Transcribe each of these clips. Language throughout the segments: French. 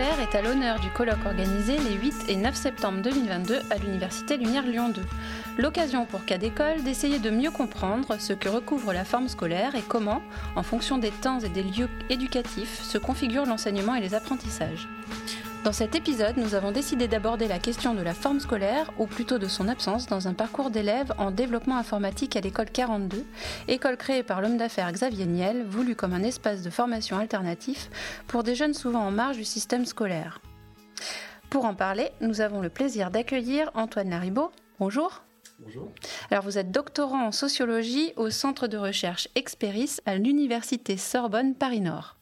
est à l'honneur du colloque organisé les 8 et 9 septembre 2022 à l'Université Lumière Lyon 2. L'occasion pour cas d'école d'essayer de mieux comprendre ce que recouvre la forme scolaire et comment, en fonction des temps et des lieux éducatifs, se configure l'enseignement et les apprentissages. Dans cet épisode, nous avons décidé d'aborder la question de la forme scolaire, ou plutôt de son absence, dans un parcours d'élèves en développement informatique à l'école 42, école créée par l'homme d'affaires Xavier Niel, voulu comme un espace de formation alternatif pour des jeunes souvent en marge du système scolaire. Pour en parler, nous avons le plaisir d'accueillir Antoine Laribaud. Bonjour. Bonjour. Alors vous êtes doctorant en sociologie au centre de recherche Experis à l'université Sorbonne Paris-Nord.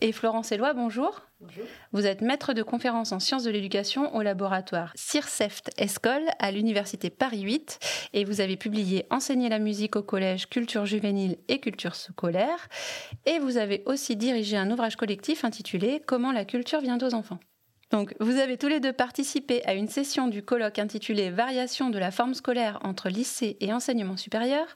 Et Florence Éloi, bonjour. Vous êtes maître de conférence en sciences de l'éducation au laboratoire CIRCEFT Escole à l'université Paris 8 et vous avez publié Enseigner la musique au collège, culture juvénile et culture scolaire et vous avez aussi dirigé un ouvrage collectif intitulé Comment la culture vient aux enfants. Donc, vous avez tous les deux participé à une session du colloque intitulée Variation de la forme scolaire entre lycée et enseignement supérieur.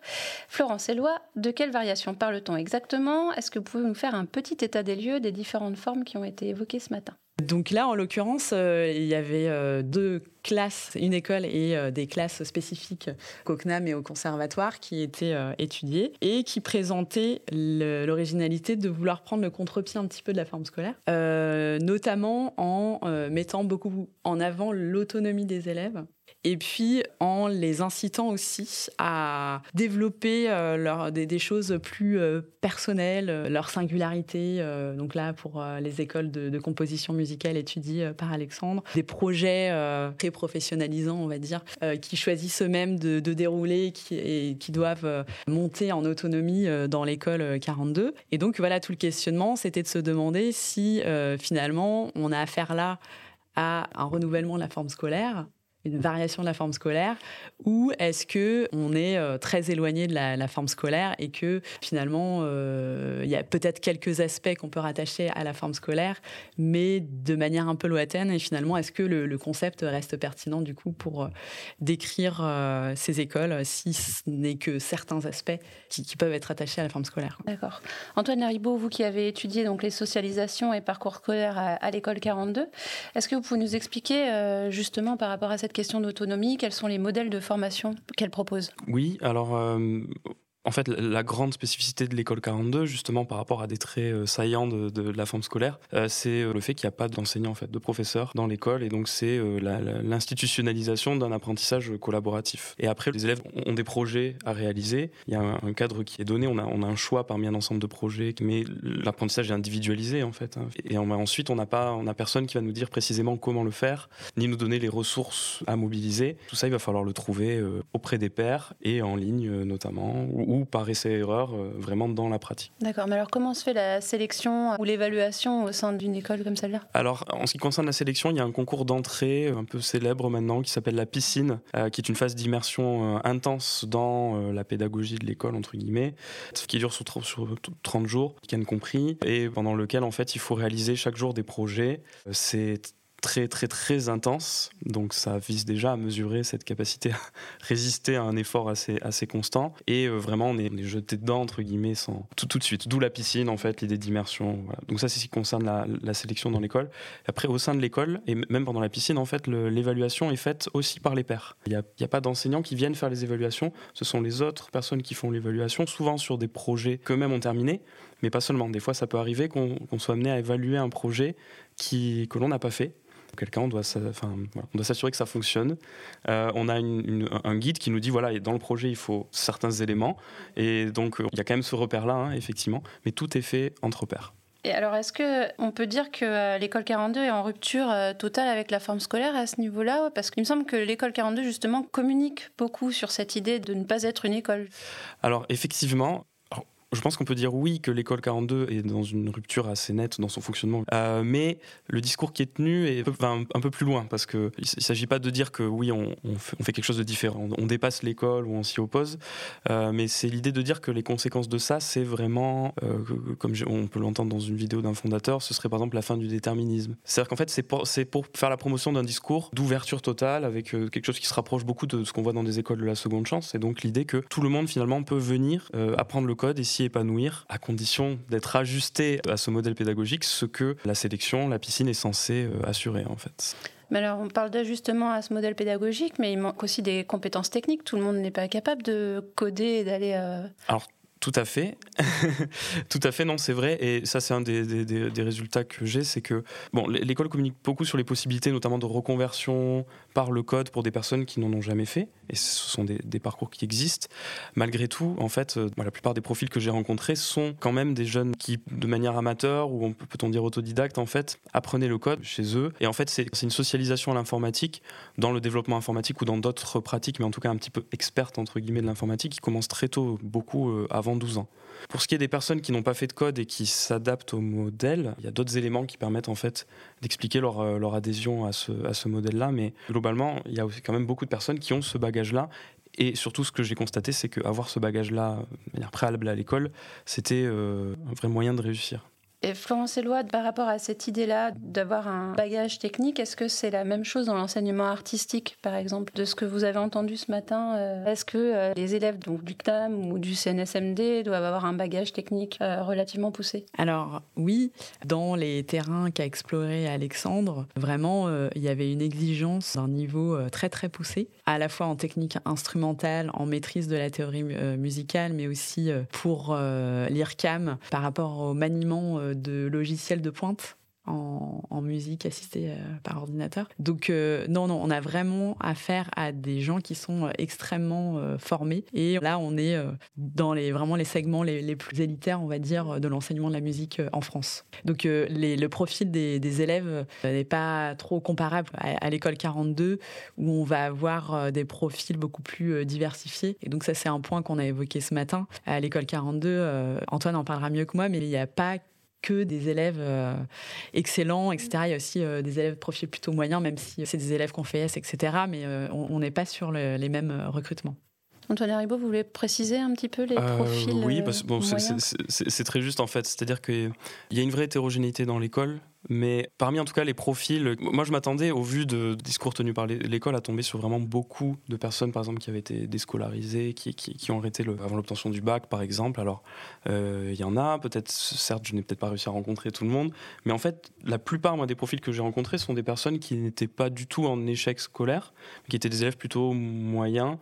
Florence Eloi, de quelle variation parle-t-on exactement? Est-ce que vous pouvez nous faire un petit état des lieux des différentes formes qui ont été évoquées ce matin? Donc là, en l'occurrence, euh, il y avait euh, deux classes, une école et euh, des classes spécifiques au CNAM et au conservatoire qui étaient étudiées et qui présentaient l'originalité de vouloir prendre le contre-pied un petit peu de la forme scolaire, notamment en mettant beaucoup en avant l'autonomie des élèves et puis en les incitant aussi à développer euh, des, choses plus euh, personnelles, euh, leur singularité. donc là, pour les écoles de, composition musicale étudiées par Alexandre, des projets très professionnalisants, on va dire, qui choisissent eux-mêmes de, dérouler qui, et qui doivent monter en autonomie dans l'école 42. Et donc voilà, tout le questionnement, c'était de se demander si finalement on a affaire là à un renouvellement de la forme scolaire une variation de la forme scolaire ou est-ce que on est euh, très éloigné de la, forme scolaire et que finalement euh, il y a peut-être quelques aspects qu'on peut rattacher à la forme scolaire mais de manière un peu lointaine et finalement est-ce que le, concept reste pertinent du coup pour euh, décrire ces écoles si ce n'est que certains aspects qui, peuvent être attachés à la forme scolaire? D'accord. Antoine Laribaud, vous qui avez étudié donc les socialisations et parcours scolaires à, à l'école 42, est-ce que vous pouvez nous expliquer justement par rapport à cette question d'autonomie, quels sont les modèles de formation qu'elle propose? Oui, alors euh, en fait, la grande spécificité de l'école 42, justement par rapport à des traits euh, saillants de, la forme scolaire, euh, c'est euh, le fait qu'il n'y a pas d'enseignants, en fait, de professeurs dans l'école, et donc c'est l'institutionnalisation d'un apprentissage collaboratif. Et après, les élèves ont des projets à réaliser. Il y a un, cadre qui est donné. On a, un choix parmi un ensemble de projets, mais l'apprentissage est individualisé, en fait. Hein. Et ensuite, on n'a pas, on a personne qui va nous dire précisément comment le faire, ni nous donner les ressources à mobiliser. Tout ça, il va falloir le trouver auprès des pairs et en ligne, notamment, par essai-erreur, euh, vraiment dans la pratique. D'accord, mais alors comment se fait la sélection ou l'évaluation au sein d'une école comme celle-là? Alors, en ce qui concerne la sélection, il y a un concours d'entrée un peu célèbre maintenant qui s'appelle la piscine, euh, qui est une phase d'immersion euh, intense dans la pédagogie de l'école, entre guillemets, qui dure sur, sur 30 jours, Ken compris, et pendant lequel, en fait, il faut réaliser chaque jour des projets. C'est très très très intense, donc ça vise déjà à mesurer cette capacité à résister à un effort assez assez constant et euh, vraiment on est, jeté dedans entre guillemets sans tout tout de suite. D'où la piscine en fait, l'idée d'immersion. Donc ça c'est ce qui concerne la, sélection dans l'école. Après au sein de l'école et même pendant la piscine en fait l'évaluation est faite aussi par les pairs. Il n'y a, a, pas d'enseignants qui viennent faire les évaluations, ce sont les autres personnes qui font l'évaluation, souvent sur des projets qu'eux-mêmes ont terminés, mais pas seulement. Des fois ça peut arriver qu'on soit amené à évaluer un projet qui, que l'on n'a pas fait quelqu'un, on doit, s'assurer que ça fonctionne. Euh, on a un guide qui nous dit voilà, dans le projet, il faut certains éléments. Et donc, euh, il y a quand même ce repère-là, hein, effectivement. Mais tout est fait entre pairs. Et alors, est-ce qu'on peut dire que euh, l'école 42 est en rupture totale avec la forme scolaire à ce niveau-là? Parce qu'il me semble que l'école 42, justement, communique beaucoup sur cette idée de ne pas être une école. Alors, effectivement, je pense qu'on peut dire oui que l'école 42 est dans une rupture assez nette dans son fonctionnement, euh, mais le discours qui est tenu est un, peu plus loin parce que il s'agit pas de dire que oui on, fait, quelque chose de différent, on, dépasse l'école ou on s'y oppose, euh, mais c'est l'idée de dire que les conséquences de ça, c'est vraiment, euh, comme on peut l'entendre dans une vidéo d'un fondateur, ce serait par exemple la fin du déterminisme. C'est-à-dire qu'en fait c'est pour, pour, faire la promotion d'un discours d'ouverture totale avec quelque chose qui se rapproche beaucoup de ce qu'on voit dans des écoles de la seconde chance, et donc l'idée que tout le monde finalement peut venir apprendre le code et s'y épanouir, à condition d'être ajusté à ce modèle pédagogique, ce que la sélection, la piscine est censée assurer en fait. Mais alors, on parle d'ajustement à ce modèle pédagogique, mais il manque aussi des compétences techniques. Tout le monde n'est pas capable de coder et d'aller. Alors, tout à fait. Tout à fait, non, c'est vrai. Et ça, c'est un des, résultats que j'ai, c'est que bon, l'école communique beaucoup sur les possibilités, notamment de reconversion par le code pour des personnes qui n'en ont jamais fait. Et ce sont des, parcours qui existent. Malgré tout, en fait, euh, la plupart des profils que j'ai rencontrés sont quand même des jeunes qui, de manière amateur ou peut-on dire autodidacte, en fait, apprenaient le code chez eux. Et en fait, c'est une socialisation à l'informatique, dans le développement informatique ou dans d'autres pratiques, mais en tout cas un petit peu experte entre guillemets de l'informatique, qui commence très tôt, beaucoup euh, avant 12 ans. Pour ce qui est des personnes qui n'ont pas fait de code et qui s'adaptent au modèle, il y a d'autres éléments qui permettent en fait d'expliquer leur, euh, adhésion à ce, modèle-là. Mais globalement, il y a aussi quand même beaucoup de personnes qui ont ce bagage-là et surtout, ce que j'ai constaté, c'est qu'avoir ce bagage-là, de manière préalable à l'école, c'était euh, un vrai moyen de réussir. Et Florence Éloi, par rapport à cette idée-là d'avoir un bagage technique, est-ce que c'est la même chose dans l'enseignement artistique, par exemple, de ce que vous avez entendu ce matin euh, Est-ce que euh, les élèves donc, du CTAM ou du CNSMD doivent avoir un bagage technique euh, relativement poussé? Alors oui, dans les terrains qu'a exploré Alexandre, vraiment, il y avait une exigence d'un niveau très très poussé, à la fois en technique instrumentale, en maîtrise de la théorie musicale, mais aussi pour l'IRCAM par rapport au maniement de logiciels de pointe en, musique assistée euh, par ordinateur. Donc euh, non, non, on a vraiment affaire à des gens qui sont euh, extrêmement formés. Et là, on est dans les, vraiment les segments les, plus élitaires, on va dire, de l'enseignement de la musique en France. Donc le profil des, élèves n'est pas trop comparable à, l'école 42, où on va avoir des profils beaucoup plus diversifiés. Et donc ça, c'est un point qu'on a évoqué ce matin. À l'école 42, Antoine en parlera mieux que moi, mais il n'y a pas que des élèves euh, excellents, etc. Il y a aussi euh, des élèves de profil plutôt moyen, même si c'est des élèves qu'on fait S, etc. Mais euh, on n'est pas sur les mêmes recrutements. Antoine Haribo, vous voulez préciser un petit peu les profils Oui, bon, c'est très juste en fait. C'est-à-dire qu'il y a une vraie hétérogénéité dans l'école. Mais parmi en tout cas les profils, moi je m'attendais au vu de discours tenus par l'école à tomber sur vraiment beaucoup de personnes par exemple qui avaient été déscolarisées, qui, qui, ont arrêté le, avant l'obtention du bac par exemple. Alors euh, il y en a, peut-être, certes je n'ai peut-être pas réussi à rencontrer tout le monde, mais en fait la plupart moi, des profils que j'ai rencontrés sont des personnes qui n'étaient pas du tout en échec scolaire, qui étaient des élèves plutôt moyens,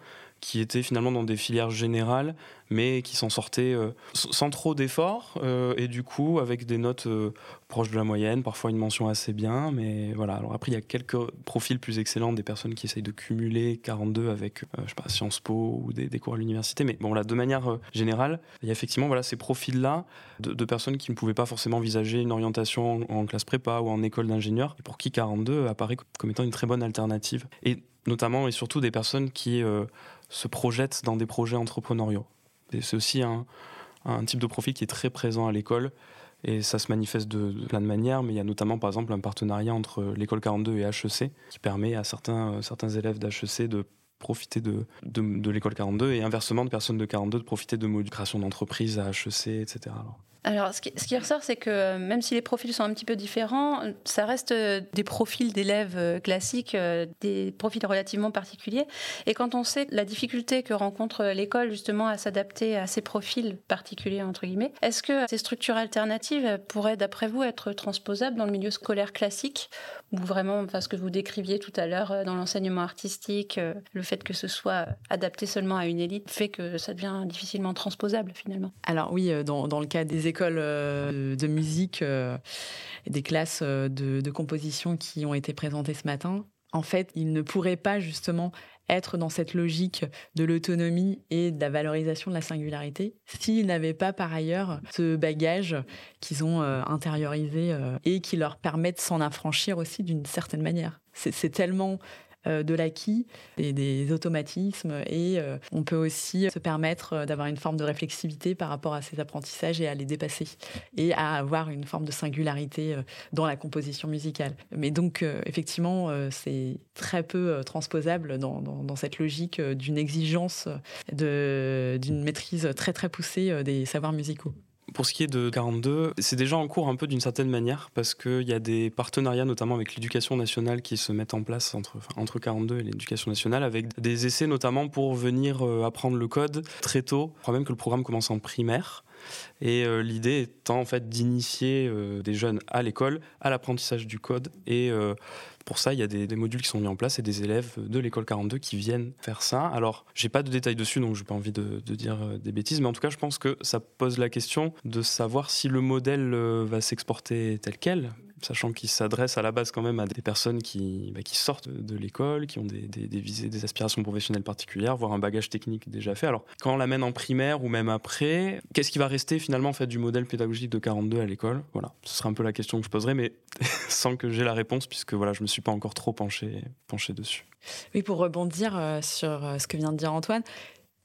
qui étaient finalement dans des filières générales, mais qui s'en sortaient euh, sans trop d'efforts, euh, et du coup avec des notes euh, proches de la moyenne, parfois une mention assez bien, mais voilà. Alors après, il y a quelques profils plus excellents, des personnes qui essayent de cumuler 42 avec, je sais pas, Sciences Po ou des, cours à l'université, mais bon là, de manière générale, il y a effectivement voilà, ces profils-là de, personnes qui ne pouvaient pas forcément envisager une orientation en, classe prépa ou en école d'ingénieur, et pour qui 42 apparaît comme étant une très bonne alternative. Et notamment et surtout des personnes qui se projettent dans des projets entrepreneuriaux. C'est aussi un, type de profil qui est très présent à l'école et ça se manifeste de, plein de manières, mais il y a notamment par exemple un partenariat entre l'école 42 et HEC qui permet à certains, certains élèves d'HEC de profiter de, de, l'école 42 et inversement de personnes de 42 de profiter de modules création d'entreprise à HEC, etc. ce qui, ressort, c'est que euh, même si les profils sont un petit peu différents, ça reste euh, des profils d'élèves euh, classiques, des profils relativement particuliers. Et quand on sait la difficulté que rencontre l'école justement à s'adapter à ces profils particuliers, entre guillemets, est-ce que ces structures alternatives pourraient, d'après vous, être transposables dans le milieu scolaire classique ou vraiment, enfin, ce que vous décriviez tout à l'heure dans l'enseignement artistique, le fait que ce soit adapté seulement à une élite fait que ça devient difficilement transposable finalement. Alors oui, dans, le cas des écoles, euh, de musique euh, et des classes euh, de, composition qui ont été présentées ce matin, en fait, ils ne pourraient pas justement être dans cette logique de l'autonomie et de la valorisation de la singularité s'ils n'avaient pas par ailleurs ce bagage qu'ils ont intériorisé et qui leur permet de s'en affranchir aussi d'une certaine manière. C'est tellement euh, de l'acquis, des, des, automatismes et euh, on peut aussi se permettre euh, d'avoir une forme de réflexivité par rapport à ces apprentissages et à les dépasser et à avoir une forme de singularité dans la composition musicale. Mais donc effectivement, c'est très peu transposable dans, dans cette logique d'une exigence d'une maîtrise très très poussée des savoirs musicaux. Pour ce qui est de 42, c'est déjà en cours un peu d'une certaine manière parce qu'il y a des partenariats notamment avec l'éducation nationale qui se mettent en place entre, entre 42 et l'éducation nationale avec des essais notamment pour venir euh, apprendre le code très tôt. Je crois même que le programme commence en primaire Et euh, l'idée étant en fait d'initier euh, des jeunes à l'école, à l'apprentissage du code. Et euh, pour ça, il y a des, modules qui sont mis en place et des élèves de l'école 42 qui viennent faire ça. Alors, j'ai pas de détails dessus, donc j'ai pas envie de, de, dire des bêtises, mais en tout cas, je pense que ça pose la question de savoir si le modèle va s'exporter tel quel, sachant qu'il s'adresse à la base quand même à des personnes qui, bah, sortent de l'école, qui ont des, des, visées, des aspirations professionnelles particulières, voire un bagage technique déjà fait. Alors, quand on l'amène en primaire ou même après, qu'est-ce qui va rester finalement en fait, du modèle pédagogique de 42 à l'école? Voilà, ce sera un peu la question que je poserai, mais sans que j'ai la réponse, puisque voilà, je ne me suis pas encore trop penché, penché dessus. Oui, pour rebondir euh, sur euh, ce que vient de dire Antoine,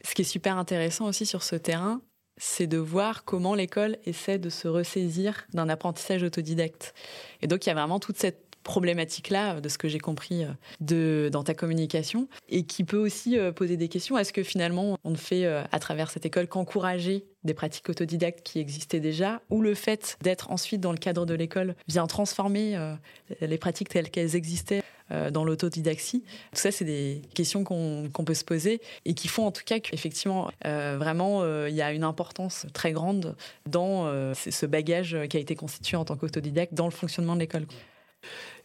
ce qui est super intéressant aussi sur ce terrain, c'est de voir comment l'école essaie de se ressaisir d'un apprentissage autodidacte. Et donc, il y a vraiment toute cette problématique-là, de ce que j'ai compris euh, de, dans ta communication, et qui peut aussi euh, poser des questions. Est-ce que finalement, on ne fait euh, à travers cette école qu'encourager des pratiques autodidactes qui existaient déjà, ou le fait d'être ensuite dans le cadre de l'école vient transformer les pratiques telles qu'elles existaient dans l'autodidaxie Tout ça, c'est des questions qu'on peut se poser et qui font en tout cas qu'effectivement, vraiment, il y a une importance très grande dans ce bagage qui a été constitué en tant qu'autodidacte dans le fonctionnement de l'école.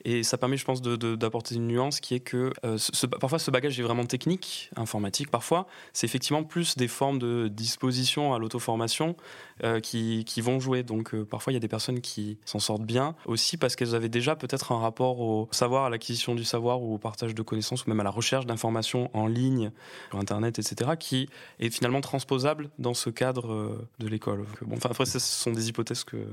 Et ça permet, je pense, d'apporter une nuance qui est que euh, parfois ce bagage est vraiment technique, informatique parfois. C'est effectivement plus des formes de disposition à l'auto-formation euh, qui, vont jouer. Donc euh, parfois il y a des personnes qui s'en sortent bien aussi parce qu'elles avaient déjà peut-être un rapport au savoir, à l'acquisition du savoir ou au partage de connaissances ou même à la recherche d'informations en ligne, sur Internet, etc., qui est finalement transposable dans ce cadre de l'école. Bon, enfin, après, ce sont des hypothèses que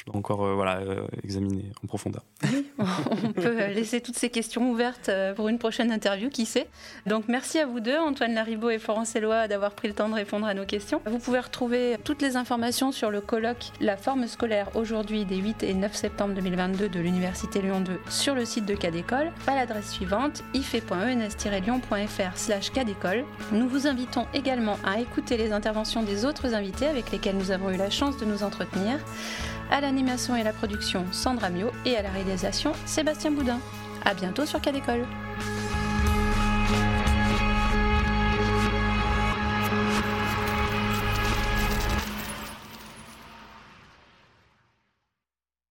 je dois encore euh, voilà, euh, examiner en profondeur. Oui, on peut laisser toutes ces questions ouvertes euh, pour une prochaine interview, qui sait. Donc merci à vous deux, Antoine Laribaud et Florence Eloi, d'avoir pris le temps de répondre à nos questions. Vous pouvez retrouver toutes les informations sur le colloque La forme scolaire aujourd'hui des 8 et 9 septembre 2022 de l'Université Lyon 2 sur le site de Cadécole à l'adresse suivante ife.ens-lyon.fr slash Cadécole. Nous vous invitons également à écouter les interventions des autres invités avec lesquels nous avons eu la chance de nous entretenir à l'animation et la production Sandra Mio et à la réalisation Sébastien Boudin. À bientôt sur Cadécole.